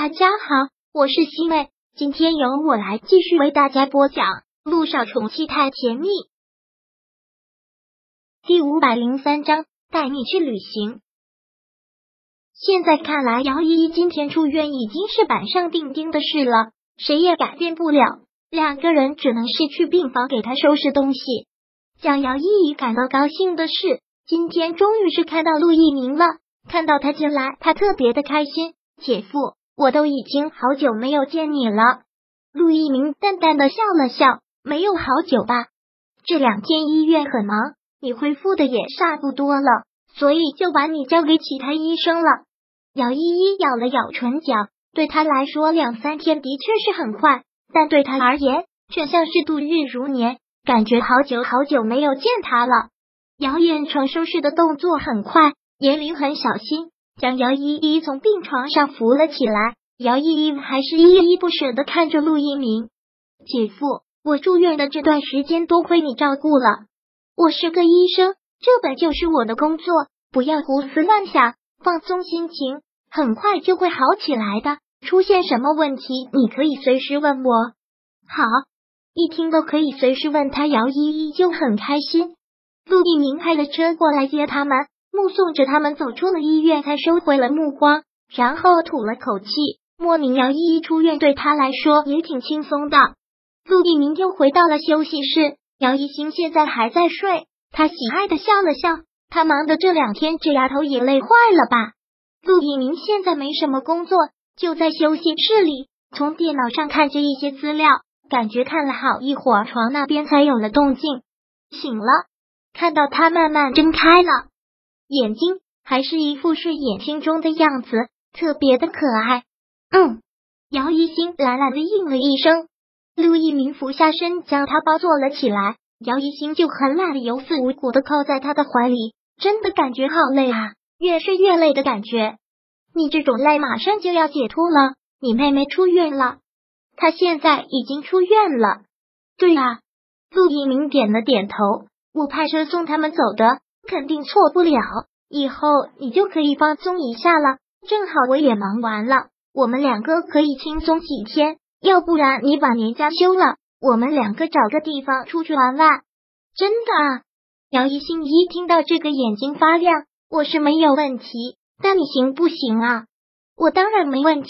大家好，我是西妹，今天由我来继续为大家播讲《陆少宠妻太甜蜜》第五百零三章，带你去旅行。现在看来，姚依依今天出院已经是板上钉钉的事了，谁也改变不了。两个人只能是去病房给他收拾东西。让姚依依感到高兴的是，今天终于是看到陆一鸣了。看到他进来，他特别的开心。姐夫。我都已经好久没有见你了，陆一鸣淡淡的笑了笑，没有好久吧？这两天医院很忙，你恢复的也差不多了，所以就把你交给其他医生了。姚依依咬了咬唇角，对他来说两三天的确是很快，但对他而言却像是度日如年，感觉好久好久没有见他了。姚远成收拾的动作很快，严玲很小心。将姚依依从病床上扶了起来，姚依依还是依依不舍的看着陆一鸣。姐夫，我住院的这段时间多亏你照顾了。我是个医生，这本就是我的工作，不要胡思乱想，放松心情，很快就会好起来的。出现什么问题，你可以随时问我。好，一听都可以随时问他，姚依依就很开心。陆一鸣开了车过来接他们。目送着他们走出了医院，才收回了目光，然后吐了口气。莫名姚依依出院对他来说也挺轻松的。陆一鸣又回到了休息室，姚一星现在还在睡，他喜爱的笑了笑。他忙的这两天，这丫头也累坏了吧？陆一鸣现在没什么工作，就在休息室里从电脑上看着一些资料，感觉看了好一会儿，床那边才有了动静。醒了，看到他慢慢睁开了。眼睛还是一副睡眼惺忪的样子，特别的可爱。嗯，姚一星懒懒的应了一声。陆一鸣俯下身将他抱坐了起来，姚一星就很懒的有恃无恐的靠在他的怀里，真的感觉好累啊，越睡越累的感觉。你这种累马上就要解脱了，你妹妹出院了，她现在已经出院了。对啊，陆一鸣点了点头。我派车送他们走的。肯定错不了，以后你就可以放松一下了。正好我也忙完了，我们两个可以轻松几天。要不然你把年假休了，我们两个找个地方出去玩玩。真的？啊？姚一心一听到这个眼睛发亮。我是没有问题，但你行不行啊？我当然没问题。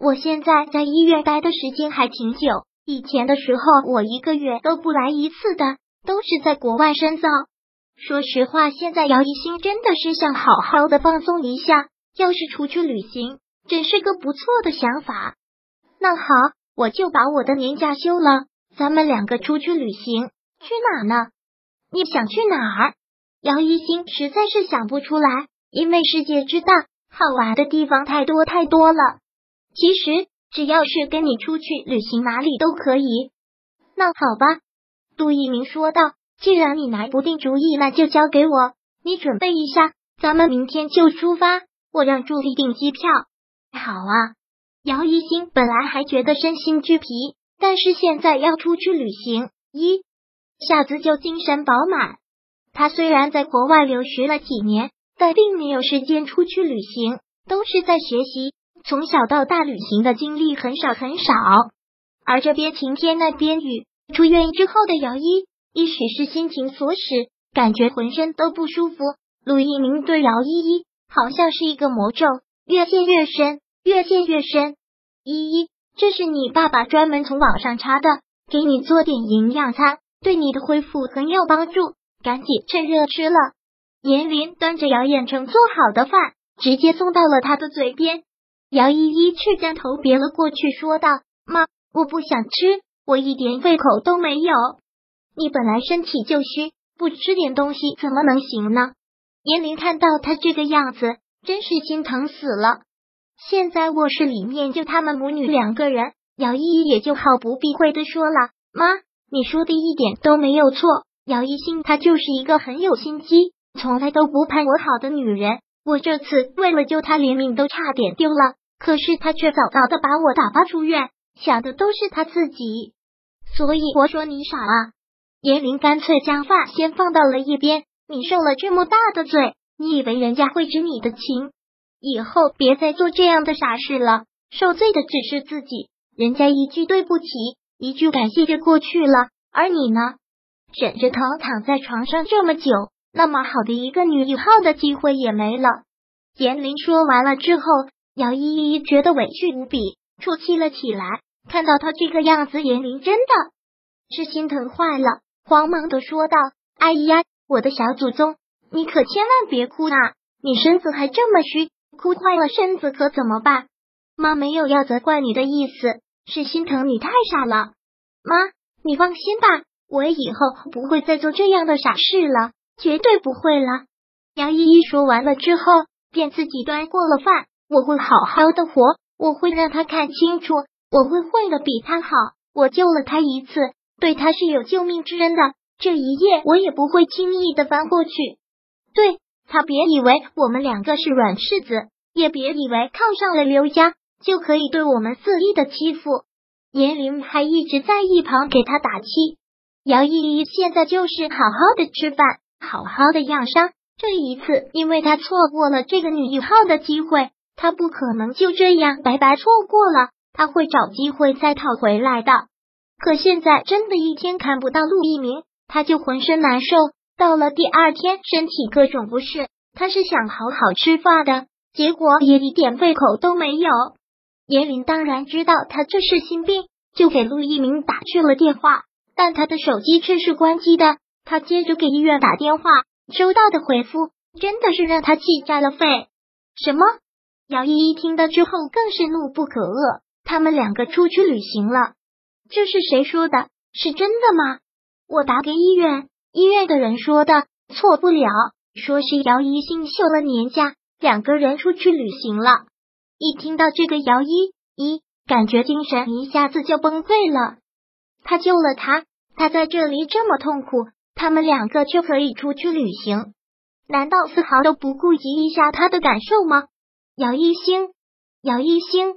我现在在医院待的时间还挺久，以前的时候我一个月都不来一次的，都是在国外深造。说实话，现在姚一星真的是想好好的放松一下。要是出去旅行，真是个不错的想法。那好，我就把我的年假休了，咱们两个出去旅行。去哪呢？你想去哪儿？姚一星实在是想不出来，因为世界之大，好玩的地方太多太多了。其实只要是跟你出去旅行，哪里都可以。那好吧，杜一鸣说道。既然你拿不定主意，那就交给我。你准备一下，咱们明天就出发。我让助理订机票。好啊。姚一星本来还觉得身心俱疲，但是现在要出去旅行，一下子就精神饱满。他虽然在国外留学了几年，但并没有时间出去旅行，都是在学习。从小到大，旅行的经历很少很少。而这边晴天，那边雨。出院之后的姚一。一许是心情所使，感觉浑身都不舒服。陆一鸣对姚依依好像是一个魔咒，越陷越深，越陷越深。依依，这是你爸爸专门从网上查的，给你做点营养餐，对你的恢复很有帮助，赶紧趁热吃了。严林端着姚远成做好的饭，直接送到了他的嘴边。姚依依却将头别了过去，说道：“妈，我不想吃，我一点胃口都没有。”你本来身体就虚，不吃点东西怎么能行呢？严玲看到他这个样子，真是心疼死了。现在卧室里面就他们母女两个人，姚依依也就毫不避讳的说了：“妈，你说的一点都没有错。姚一心她就是一个很有心机，从来都不盼我好的女人。我这次为了救她，连命都差点丢了，可是她却早早的把我打发出院，想的都是她自己。所以我说你傻啊。”严林干脆将饭先放到了一边。你受了这么大的罪，你以为人家会知你的情？以后别再做这样的傻事了。受罪的只是自己。人家一句对不起，一句感谢就过去了，而你呢，忍着疼躺在床上这么久，那么好的一个女一号的机会也没了。严林说完了之后，姚依依觉得委屈无比，啜泣了起来。看到他这个样子，严林真的是心疼坏了，慌忙的说道：“哎呀，我的小祖宗，你可千万别哭啊！你身子还这么虚，哭坏了身子可怎么办？”妈没有要责怪你的意思，是心疼你太傻了。妈，你放心吧，我以后不会再做这样的傻事了，绝对不会了。杨依依说完了之后，便自己端过了饭。我会好好的活，我会让他看清楚。我会混的比他好，我救了他一次，对他是有救命之恩的。这一夜我也不会轻易的翻过去。对他，别以为我们两个是软柿子，也别以为靠上了刘家就可以对我们肆意的欺负。严林还一直在一旁给他打气。姚依依现在就是好好的吃饭，好好的养伤。这一次，因为他错过了这个女一号的机会，他不可能就这样白白错过了。他会找机会再讨回来的，可现在真的一天看不到陆一鸣，他就浑身难受。到了第二天，身体各种不适，他是想好好吃饭的，结果也一点胃口都没有。严林当然知道他这是心病，就给陆一鸣打去了电话，但他的手机却是关机的。他接着给医院打电话，收到的回复真的是让他气炸了肺。什么？姚依依听到之后更是怒不可遏。他们两个出去旅行了，这是谁说的？是真的吗？我打给医院，医院的人说的，错不了。说是姚一新休了年假，两个人出去旅行了。一听到这个，姚一一感觉精神一下子就崩溃了。他救了他，他在这里这么痛苦，他们两个却可以出去旅行？难道丝毫都不顾及一下他的感受吗？姚一星，姚一星。